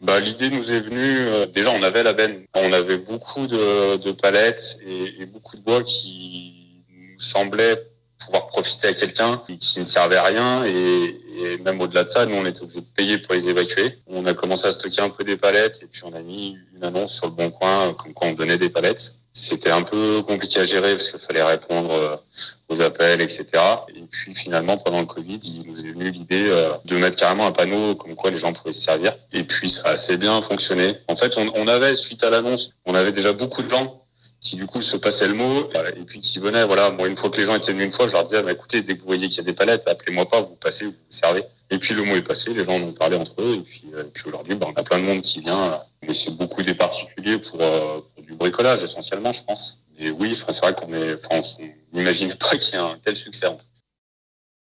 bah, L'idée nous est venue, euh, déjà on avait la benne, on avait beaucoup de, de palettes et, et, beaucoup de bois qui nous semblaient pouvoir profiter à quelqu'un qui ne servait à rien et, et même au-delà de ça, nous on était obligés de payer pour les évacuer. On a commencé à stocker un peu des palettes et puis on a mis une annonce sur le bon coin comme quoi on donnait des palettes. C'était un peu compliqué à gérer parce qu'il fallait répondre euh, aux appels, etc. Puis finalement, pendant le Covid, il nous est venu l'idée euh, de mettre carrément un panneau comme quoi les gens pouvaient se servir. Et puis ça a assez bien fonctionné. En fait, on, on avait, suite à l'annonce, on avait déjà beaucoup de gens qui du coup se passaient le mot et puis qui venaient voilà moi une fois que les gens étaient venus une fois je leur disais bah, écoutez dès que vous voyez qu'il y a des palettes appelez-moi pas vous passez vous vous servez et puis le mot est passé les gens en ont parlé entre eux et puis, euh, puis aujourd'hui bah, on a plein de monde qui vient mais c'est beaucoup des particuliers pour, euh, pour du bricolage essentiellement je pense et oui, c'est vrai qu'on est, enfin, on n'imaginait pas qu'il y ait un tel succès.